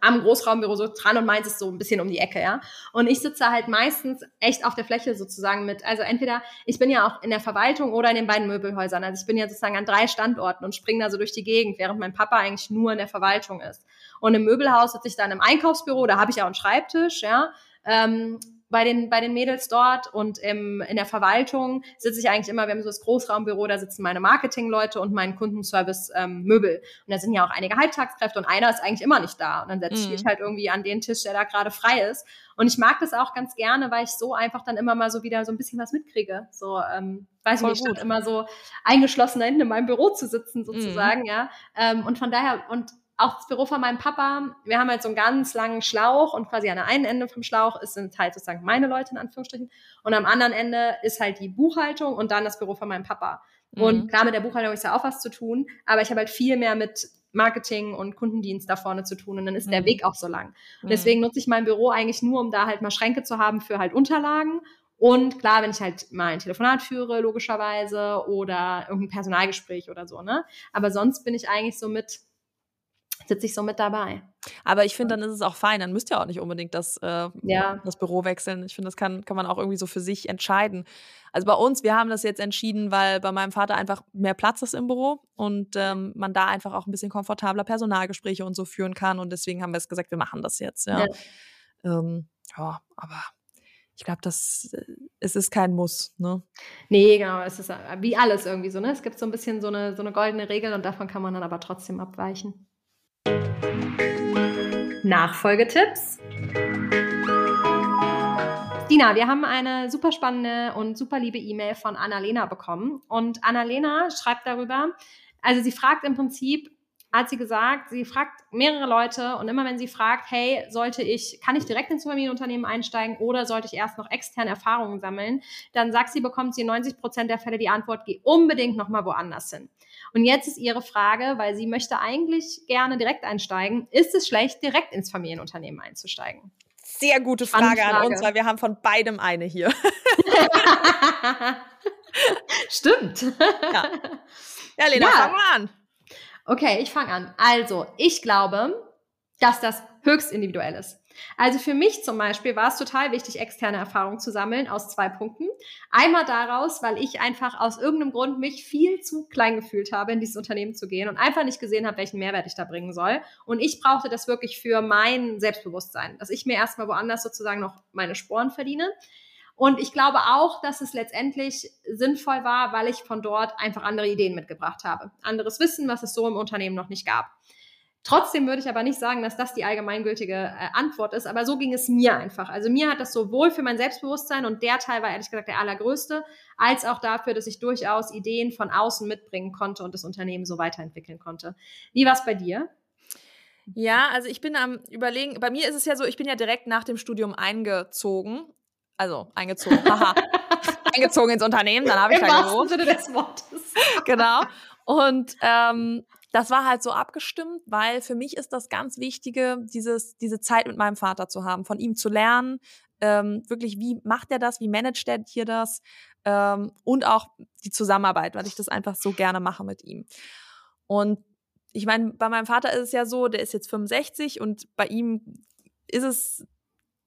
am Großraumbüro so dran und meins ist so ein bisschen um die Ecke, ja. Und ich sitze halt meistens echt auf der Fläche sozusagen mit. Also entweder, ich bin ja auch in der Verwaltung oder in den beiden Möbelhäusern. Also ich bin ja sozusagen an drei Standorten und springe da so durch die Gegend, während mein Papa eigentlich nur in der Verwaltung ist. Und im Möbelhaus sitze ich dann im Einkaufsbüro, da habe ich auch einen Schreibtisch, ja. Ähm, bei den, bei den Mädels dort und im, in der Verwaltung sitze ich eigentlich immer, wir haben so das Großraumbüro, da sitzen meine Marketingleute und mein Kundenservice ähm, Möbel. Und da sind ja auch einige Halbtagskräfte und einer ist eigentlich immer nicht da. Und dann setze ich mhm. mich halt irgendwie an den Tisch, der da gerade frei ist. Und ich mag das auch ganz gerne, weil ich so einfach dann immer mal so wieder so ein bisschen was mitkriege. So, ähm, weiß ich nicht, immer so eingeschlossen da hinten in meinem Büro zu sitzen, sozusagen, mhm. ja. Ähm, und von daher, und auch das Büro von meinem Papa, wir haben halt so einen ganz langen Schlauch und quasi an der einen Ende vom Schlauch ist, sind halt sozusagen meine Leute in Anführungsstrichen und am anderen Ende ist halt die Buchhaltung und dann das Büro von meinem Papa. Mhm. Und klar, mit der Buchhaltung ist ja auch was zu tun, aber ich habe halt viel mehr mit Marketing und Kundendienst da vorne zu tun und dann ist mhm. der Weg auch so lang. Und mhm. deswegen nutze ich mein Büro eigentlich nur, um da halt mal Schränke zu haben für halt Unterlagen und klar, wenn ich halt mal ein Telefonat führe, logischerweise, oder irgendein Personalgespräch oder so, ne? Aber sonst bin ich eigentlich so mit sitze ich so mit dabei. Aber ich finde, dann ist es auch fein. Dann müsst ihr auch nicht unbedingt das, äh, ja. das Büro wechseln. Ich finde, das kann, kann man auch irgendwie so für sich entscheiden. Also bei uns, wir haben das jetzt entschieden, weil bei meinem Vater einfach mehr Platz ist im Büro und ähm, man da einfach auch ein bisschen komfortabler Personalgespräche und so führen kann. Und deswegen haben wir es gesagt, wir machen das jetzt. Ja, ja. Ähm, ja aber ich glaube, das äh, es ist kein Muss, ne? Nee, genau, es ist äh, wie alles irgendwie so, ne? Es gibt so ein bisschen so eine, so eine goldene Regel und davon kann man dann aber trotzdem abweichen. Nachfolgetipps. Dina, wir haben eine super spannende und super liebe E-Mail von Annalena bekommen. Und Annalena schreibt darüber, also sie fragt im Prinzip, hat sie gesagt, sie fragt mehrere Leute und immer wenn sie fragt, hey, sollte ich, kann ich direkt ins Familienunternehmen einsteigen oder sollte ich erst noch externe Erfahrungen sammeln, dann sagt sie, bekommt sie in 90 Prozent der Fälle die Antwort, geh unbedingt nochmal woanders hin. Und jetzt ist ihre Frage, weil sie möchte eigentlich gerne direkt einsteigen, ist es schlecht, direkt ins Familienunternehmen einzusteigen? Sehr gute Frage, Frage, an uns, weil wir haben von beidem eine hier. <laughs> Stimmt. Ja, ja Lena, ja. fang mal an. Okay, ich fange an. Also, ich glaube, dass das höchst individuell ist. Also für mich zum Beispiel war es total wichtig, externe Erfahrung zu sammeln aus zwei Punkten. Einmal daraus, weil ich einfach aus irgendeinem Grund mich viel zu klein gefühlt habe, in dieses Unternehmen zu gehen und einfach nicht gesehen habe, welchen Mehrwert ich da bringen soll. Und ich brauchte das wirklich für mein Selbstbewusstsein, dass ich mir erstmal woanders sozusagen noch meine Sporen verdiene. Und ich glaube auch, dass es letztendlich sinnvoll war, weil ich von dort einfach andere Ideen mitgebracht habe. Anderes Wissen, was es so im Unternehmen noch nicht gab. Trotzdem würde ich aber nicht sagen, dass das die allgemeingültige äh, Antwort ist, aber so ging es mir einfach. Also mir hat das sowohl für mein Selbstbewusstsein und der Teil war ehrlich gesagt der allergrößte, als auch dafür, dass ich durchaus Ideen von außen mitbringen konnte und das Unternehmen so weiterentwickeln konnte. Wie war es bei dir? Ja, also ich bin am überlegen, bei mir ist es ja so, ich bin ja direkt nach dem Studium eingezogen. Also eingezogen, <laughs> haha. eingezogen ins Unternehmen, dann habe ich Im halt gewohnt. Sinne des Wortes. <laughs> genau. Und ähm, das war halt so abgestimmt, weil für mich ist das ganz Wichtige, dieses, diese Zeit mit meinem Vater zu haben, von ihm zu lernen, ähm, wirklich, wie macht er das, wie managt er hier das ähm, und auch die Zusammenarbeit, weil ich das einfach so gerne mache mit ihm. Und ich meine, bei meinem Vater ist es ja so, der ist jetzt 65 und bei ihm ist es,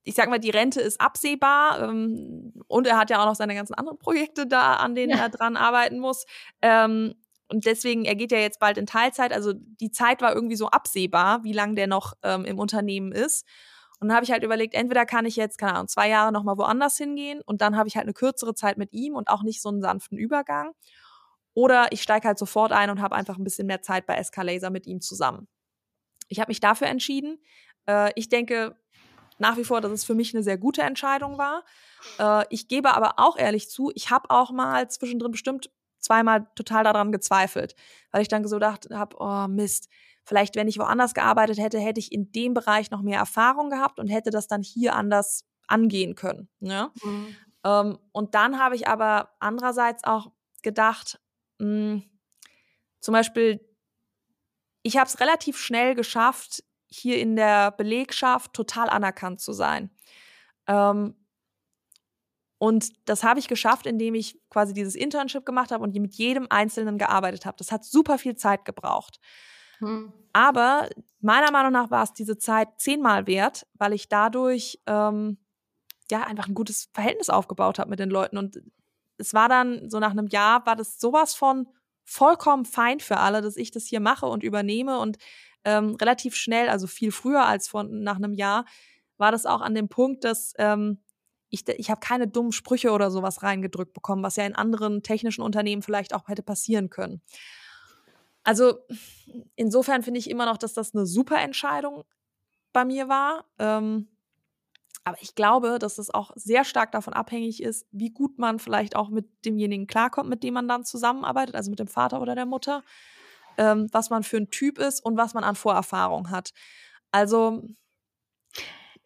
ich sag mal, die Rente ist absehbar ähm, und er hat ja auch noch seine ganzen anderen Projekte da, an denen ja. er dran arbeiten muss. Ähm, und deswegen, er geht ja jetzt bald in Teilzeit. Also die Zeit war irgendwie so absehbar, wie lange der noch ähm, im Unternehmen ist. Und dann habe ich halt überlegt, entweder kann ich jetzt, keine Ahnung, zwei Jahre nochmal woanders hingehen und dann habe ich halt eine kürzere Zeit mit ihm und auch nicht so einen sanften Übergang. Oder ich steige halt sofort ein und habe einfach ein bisschen mehr Zeit bei Escalaser mit ihm zusammen. Ich habe mich dafür entschieden. Äh, ich denke nach wie vor, dass es für mich eine sehr gute Entscheidung war. Äh, ich gebe aber auch ehrlich zu, ich habe auch mal zwischendrin bestimmt zweimal total daran gezweifelt, weil ich dann so gedacht habe, oh Mist, vielleicht wenn ich woanders gearbeitet hätte, hätte ich in dem Bereich noch mehr Erfahrung gehabt und hätte das dann hier anders angehen können. Ne? Mhm. Ähm, und dann habe ich aber andererseits auch gedacht, mh, hm, zum Beispiel, ich habe es relativ schnell geschafft, hier in der Belegschaft total anerkannt zu sein. Ähm, und das habe ich geschafft, indem ich quasi dieses Internship gemacht habe und mit jedem Einzelnen gearbeitet habe. Das hat super viel Zeit gebraucht. Hm. Aber meiner Meinung nach war es diese Zeit zehnmal wert, weil ich dadurch ähm, ja einfach ein gutes Verhältnis aufgebaut habe mit den Leuten. Und es war dann so nach einem Jahr, war das sowas von vollkommen fein für alle, dass ich das hier mache und übernehme. Und ähm, relativ schnell, also viel früher als von nach einem Jahr, war das auch an dem Punkt, dass ähm, ich, ich habe keine dummen Sprüche oder sowas reingedrückt bekommen, was ja in anderen technischen Unternehmen vielleicht auch hätte passieren können. Also insofern finde ich immer noch, dass das eine super Entscheidung bei mir war. Ähm, aber ich glaube, dass es auch sehr stark davon abhängig ist, wie gut man vielleicht auch mit demjenigen klarkommt, mit dem man dann zusammenarbeitet, also mit dem Vater oder der Mutter, ähm, was man für ein Typ ist und was man an Vorerfahrung hat. Also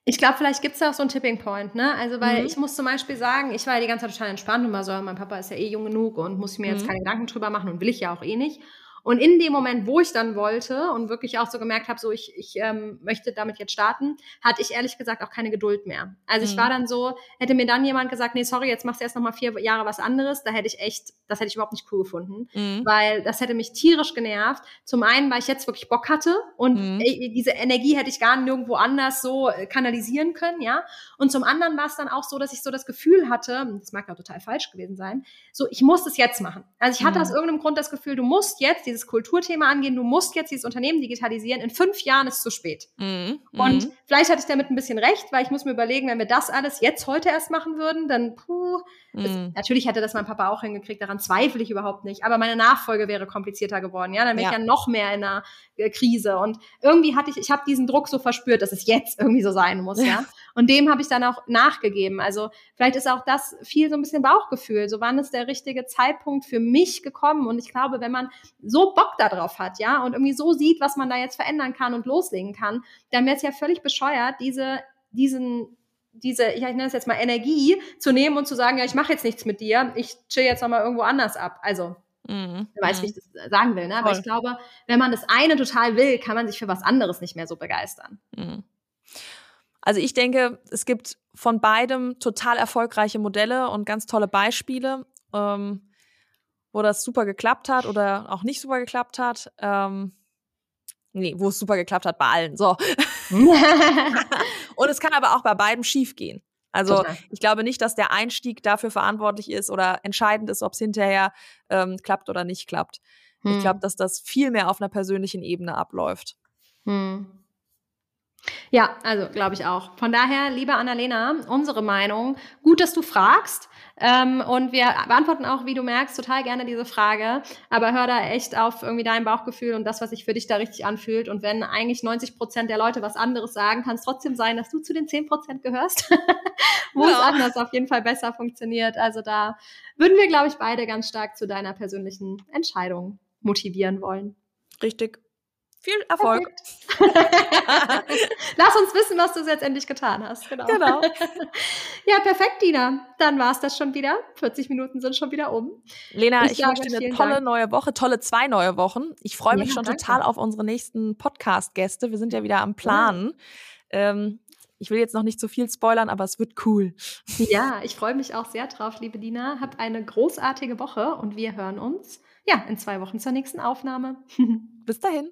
ich glaube, vielleicht gibt es da auch so einen Tipping Point, ne? Also, weil mhm. ich muss zum Beispiel sagen, ich war ja die ganze Zeit total entspannt und war so, mein Papa ist ja eh jung genug und muss ich mir mhm. jetzt keine Gedanken drüber machen und will ich ja auch eh nicht. Und in dem Moment, wo ich dann wollte und wirklich auch so gemerkt habe, so ich, ich ähm, möchte damit jetzt starten, hatte ich ehrlich gesagt auch keine Geduld mehr. Also mhm. ich war dann so, hätte mir dann jemand gesagt, nee, sorry, jetzt machst du erst noch mal vier Jahre was anderes, da hätte ich echt, das hätte ich überhaupt nicht cool gefunden, mhm. weil das hätte mich tierisch genervt. Zum einen, weil ich jetzt wirklich Bock hatte und mhm. diese Energie hätte ich gar nirgendwo anders so äh, kanalisieren können, ja. Und zum anderen war es dann auch so, dass ich so das Gefühl hatte, das mag ja total falsch gewesen sein, so ich muss es jetzt machen. Also ich hatte mhm. aus irgendeinem Grund das Gefühl, du musst jetzt dieses Kulturthema angehen, du musst jetzt dieses Unternehmen digitalisieren, in fünf Jahren ist es zu spät. Mhm. Und mhm. vielleicht hatte ich damit ein bisschen recht, weil ich muss mir überlegen, wenn wir das alles jetzt heute erst machen würden, dann puh, mhm. natürlich hätte das mein Papa auch hingekriegt, daran zweifle ich überhaupt nicht, aber meine Nachfolge wäre komplizierter geworden, ja, dann wäre ja. ich ja noch mehr in einer äh, Krise und irgendwie hatte ich, ich habe diesen Druck so verspürt, dass es jetzt irgendwie so sein muss, <laughs> ja? Und dem habe ich dann auch nachgegeben, also vielleicht ist auch das viel so ein bisschen Bauchgefühl, so wann ist der richtige Zeitpunkt für mich gekommen und ich glaube, wenn man so Bock darauf hat, ja, und irgendwie so sieht, was man da jetzt verändern kann und loslegen kann, dann wäre es ja völlig bescheuert, diese, diesen, diese, ich nenne es jetzt mal Energie zu nehmen und zu sagen, ja, ich mache jetzt nichts mit dir, ich chill jetzt nochmal irgendwo anders ab. Also, Mhm. Du weißt, wie ich das sagen will, ne? Aber Voll. ich glaube, wenn man das eine total will, kann man sich für was anderes nicht mehr so begeistern. Mhm. Also ich denke, es gibt von beidem total erfolgreiche Modelle und ganz tolle Beispiele. Ähm, wo das super geklappt hat oder auch nicht super geklappt hat. Ähm, nee, wo es super geklappt hat bei allen. So. <laughs> Und es kann aber auch bei beiden schief gehen. Also Total. ich glaube nicht, dass der Einstieg dafür verantwortlich ist oder entscheidend ist, ob es hinterher ähm, klappt oder nicht klappt. Hm. Ich glaube, dass das viel mehr auf einer persönlichen Ebene abläuft. Hm. Ja, also glaube ich auch. Von daher, liebe Annalena, unsere Meinung. Gut, dass du fragst. Ähm, und wir beantworten auch, wie du merkst, total gerne diese Frage. Aber hör da echt auf irgendwie dein Bauchgefühl und das, was sich für dich da richtig anfühlt. Und wenn eigentlich 90 Prozent der Leute was anderes sagen, kann es trotzdem sein, dass du zu den 10 Prozent gehörst, <laughs> wo Ja. es anders auf jeden Fall besser funktioniert. Also da würden wir, glaube ich, beide ganz stark zu deiner persönlichen Entscheidung motivieren wollen. Richtig. Viel Erfolg. <laughs> Lass uns wissen, was du jetzt endlich getan hast. Genau. Genau. <laughs> Ja, perfekt, Dina. Dann war es das schon wieder. 40 Minuten sind schon wieder um. Lena, Ich ich, wünsche dir eine tolle Dank. neue Woche, tolle zwei neue Wochen. Ich freue mich Ja, schon danke. total auf unsere nächsten Podcast-Gäste. Wir sind ja wieder am Planen. Ähm, ich will jetzt noch nicht zu viel spoilern, aber es wird cool. Ja, ich freue mich auch sehr drauf, liebe Dina. Hab eine großartige Woche und wir hören uns ja in zwei Wochen zur nächsten Aufnahme. <laughs> Bis dahin.